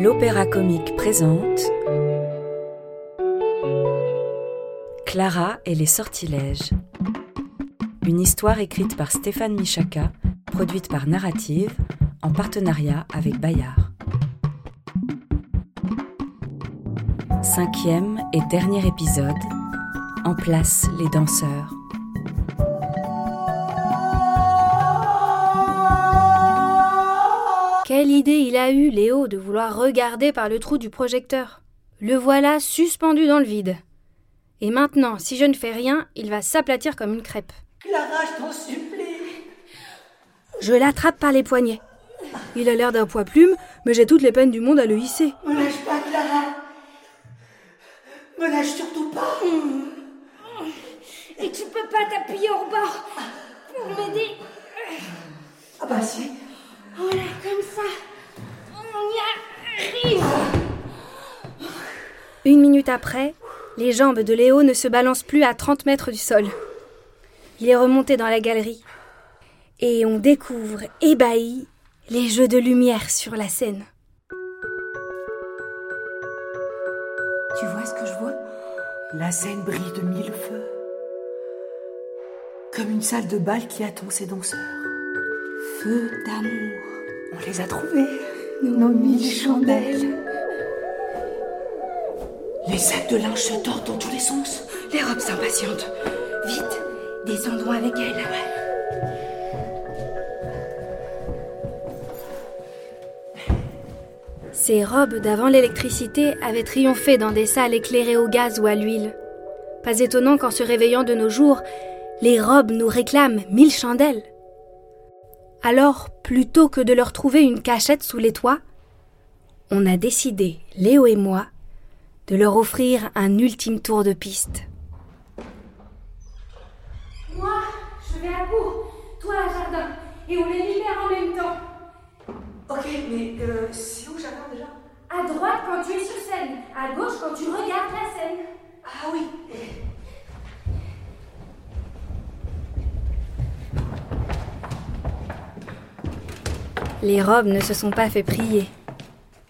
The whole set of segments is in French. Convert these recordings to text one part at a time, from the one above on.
L'Opéra Comique présente Clara et les sortilèges. Une histoire écrite par Stéphane Michaka, produite par Narrative, en partenariat avec Bayard. Cinquième et dernier épisode. En place les danseurs. Quelle idée il a eue, Léo, de vouloir regarder par le trou du projecteur. Le voilà suspendu dans le vide. Et maintenant, si je ne fais rien, il va s'aplatir comme une crêpe. Clara, je t'en supplie. Je l'attrape par les poignets. Il a l'air d'un poids plume, mais j'ai toutes les peines du monde à le hisser. Me lâche pas, Clara. Me lâche surtout pas. Et tu peux pas t'appuyer au bord pour m'aider. Ah bah si. Voilà, comme ça. On y arrive. Une minute après, les jambes de Léo ne se balancent plus à 30 mètres du sol. Il est remonté dans la galerie. Et on découvre, ébahi, les jeux de lumière sur la scène. Tu vois ce que je vois? La scène brille de mille feux. Comme une salle de bal qui attend ses danseurs. Feux d'amour. On les a trouvés. Nos mille chandelles. Les sacs de linge se tordent dans tous les sens. Les robes s'impatientent. Vite, descendons avec elles. Ces robes d'avant l'électricité avaient triomphé dans des salles éclairées au gaz ou à l'huile. Pas étonnant qu'en se réveillant de nos jours, les robes nous réclament mille chandelles. Alors, plutôt que de leur trouver une cachette sous les toits, on a décidé, Léo et moi, de leur offrir un ultime tour de piste. Moi, je vais à court. Toi, à jardin. Et on les libère en même temps. Ok, mais euh, c'est où j'attends déjà? À droite quand tu es sur scène. À gauche quand tu regardes la scène. Ah oui. Les robes ne se sont pas fait prier.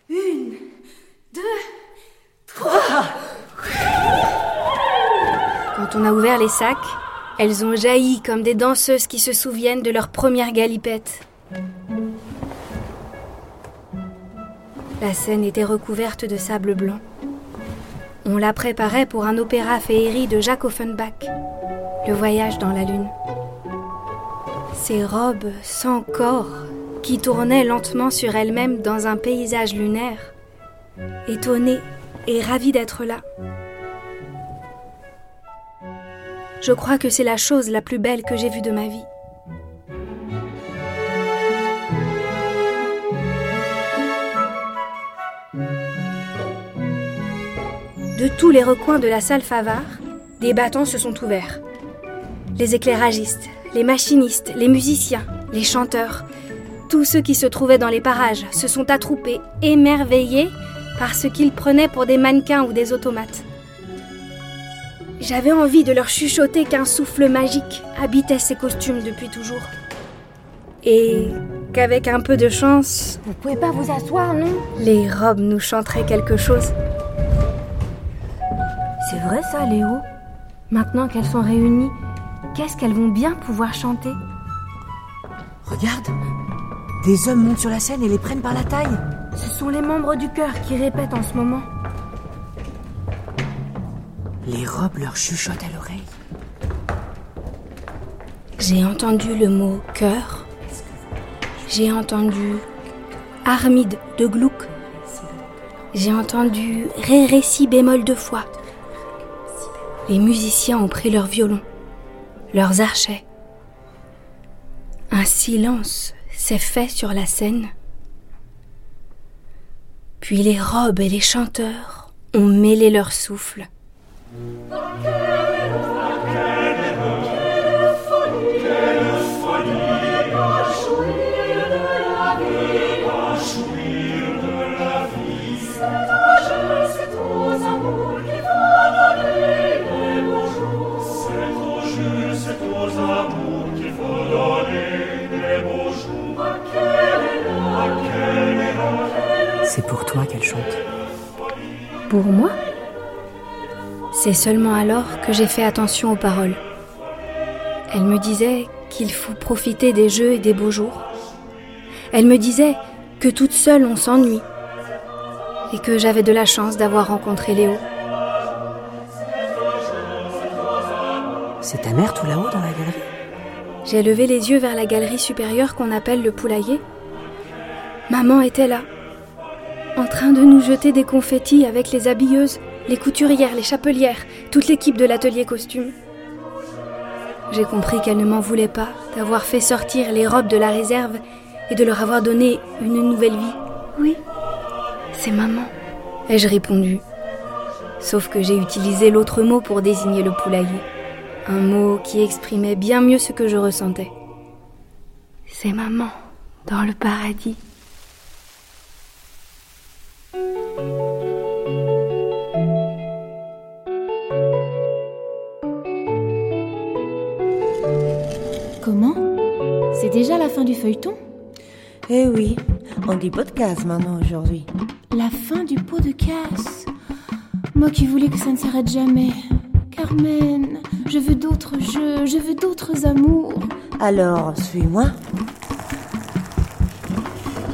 Une, deux, Quand on a ouvert les sacs, elles ont jailli comme des danseuses qui se souviennent de leur première galipette. La scène était recouverte de sable blanc. On la préparait pour un opéra féerie de Jacques Offenbach, Le voyage dans la lune. Ces robes sans corps qui tournaient lentement sur elles-mêmes dans un paysage lunaire, étonnées et ravies d'être là. Je crois que c'est la chose la plus belle que j'ai vue de ma vie. De tous les recoins de la salle Favard, des bâtons se sont ouverts. Les éclairagistes, les machinistes, les musiciens, les chanteurs, tous ceux qui se trouvaient dans les parages se sont attroupés, émerveillés par ce qu'ils prenaient pour des mannequins ou des automates. J'avais envie de leur chuchoter qu'un souffle magique habitait ces costumes depuis toujours. Et qu'avec un peu de chance, Vous pouvez pas vous asseoir, non? les robes nous chanteraient quelque chose. C'est vrai ça, Léo? Maintenant qu'elles sont réunies, qu'est-ce qu'elles vont bien pouvoir chanter? Regarde. Des hommes montent sur la scène et les prennent par la taille. Ce sont les membres du chœur qui répètent en ce moment. Les robes leur chuchotent à l'oreille. J'ai entendu le mot cœur. J'ai entendu Armide de Gluck. J'ai entendu Ré Ré Si bémol deux fois. Les musiciens ont pris leurs violons, leurs archets. Un silence s'est fait sur la scène. Puis les robes et les chanteurs ont mêlé leur souffle. C'est pour toi qu'elle chante. Pour moi? C'est seulement alors que j'ai fait attention aux paroles. Elle me disait qu'il faut profiter des jeux et des beaux jours. Elle me disait que toute seule on s'ennuie et que j'avais de la chance d'avoir rencontré Léo. C'est ta mère tout là-haut dans la galerie? J'ai levé les yeux vers la galerie supérieure qu'on appelle le poulailler. Maman était là, en train de nous jeter des confettis avec les habilleuses, les couturières, les chapelières, toute l'équipe de l'atelier costume. J'ai compris qu'elle ne m'en voulait pas d'avoir fait sortir les robes de la réserve et de leur avoir donné une nouvelle vie. Oui, c'est maman, ai-je répondu. Sauf que j'ai utilisé l'autre mot pour désigner le poulailler. Un mot qui exprimait bien mieux ce que je ressentais. C'est maman, dans le paradis. Comment? C'est déjà la fin du feuilleton? Eh oui, on dit podcast maintenant aujourd'hui. La fin du pot de casse Moi qui voulais que ça ne s'arrête jamais. Carmen, je veux d'autres jeux, je veux d'autres amours. Alors, suis-moi.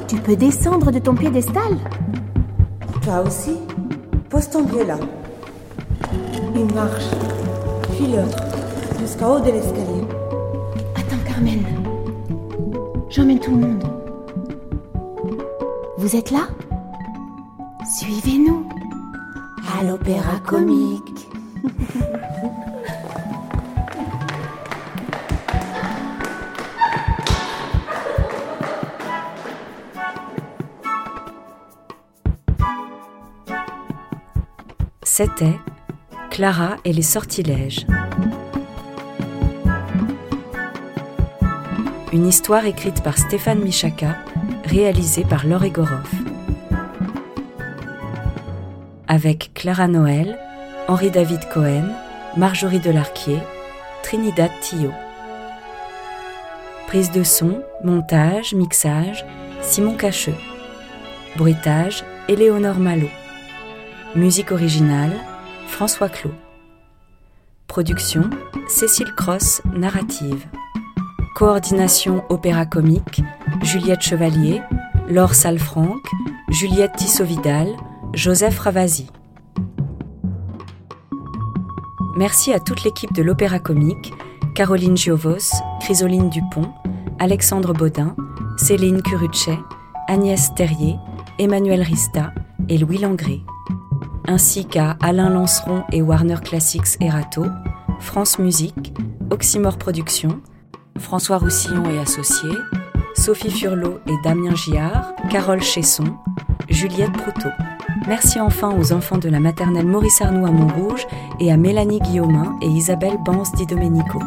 Tu peux descendre de ton piédestal? Toi aussi? Pose ton pied là. Une marche, puis l'autre, jusqu'en haut de l'escalier. J'emmène tout le monde. Vous êtes là? Suivez-nous à l'opéra comique. C'était Clara et les sortilèges. Une histoire écrite par Stéphane Michaka, réalisée par Laure Egorov. Avec Clara Noël, Henri-David Cohen, Marjorie Delarquier, Trinidad Tillot. Prise de son, montage, mixage, Simon Cacheux. Bruitage, Éléonore Malo. Musique originale, François Clot. Production, Cécile Cross, narrative. Coordination opéra comique, Juliette Chevalier, Laure Salfranc, Juliette Tissot-Vidal, Joseph Ravasi. Merci à toute l'équipe de l'Opéra Comique, Caroline Giovos, Chrysoline Dupont, Alexandre Baudin, Céline Curuchet, Agnès Terrier, Emmanuel Rista et Louis Langré, ainsi qu'à Alain Lanceron et Warner Classics Erato, France Musique, Oxymore Productions, François Roussillon et Associés, Sophie Furlot et Damien Giard, Carole Chesson, Juliette Proutot. Merci enfin aux enfants de la maternelle Maurice Arnoux à Montrouge et à Mélanie Guillaumin et Isabelle Banse Di Domenico.